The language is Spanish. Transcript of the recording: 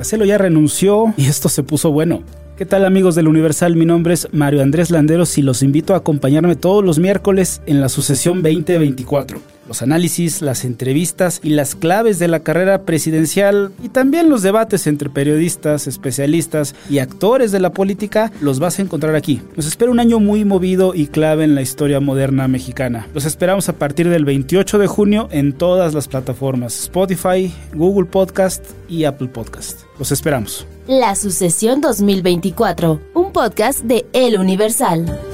Marcelo ya renunció y esto se puso bueno. ¿Qué tal amigos del Universal? Mi nombre es Mario Andrés Landeros y los invito a acompañarme todos los miércoles en la sucesión 2024. Los análisis, las entrevistas y las claves de la carrera presidencial y también los debates entre periodistas, especialistas y actores de la política los vas a encontrar aquí. Nos espera un año muy movido y clave en la historia moderna mexicana. Los esperamos a partir del 28 de junio en todas las plataformas Spotify, Google Podcast y Apple Podcast. Los esperamos. La Sucesión 2024, un podcast de El Universal.